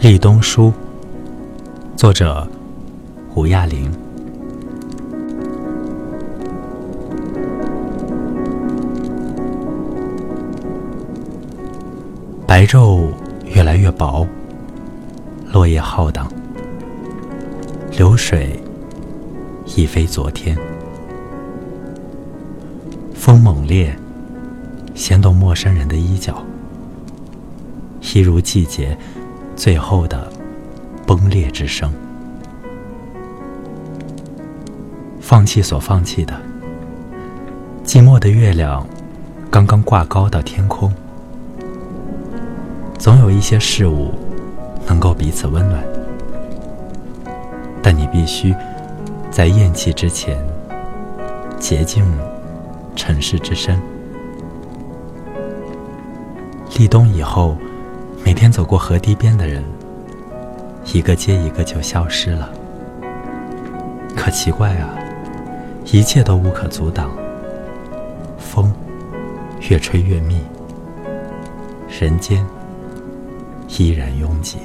立冬书，作者胡亚玲。白昼越来越薄，落叶浩荡，流水已非昨天。风猛烈，掀动陌生人的衣角，一如季节。最后的崩裂之声，放弃所放弃的，寂寞的月亮刚刚挂高到天空。总有一些事物能够彼此温暖，但你必须在咽气之前洁净尘世之身。立冬以后。每天走过河堤边的人，一个接一个就消失了。可奇怪啊，一切都无可阻挡。风越吹越密，人间依然拥挤。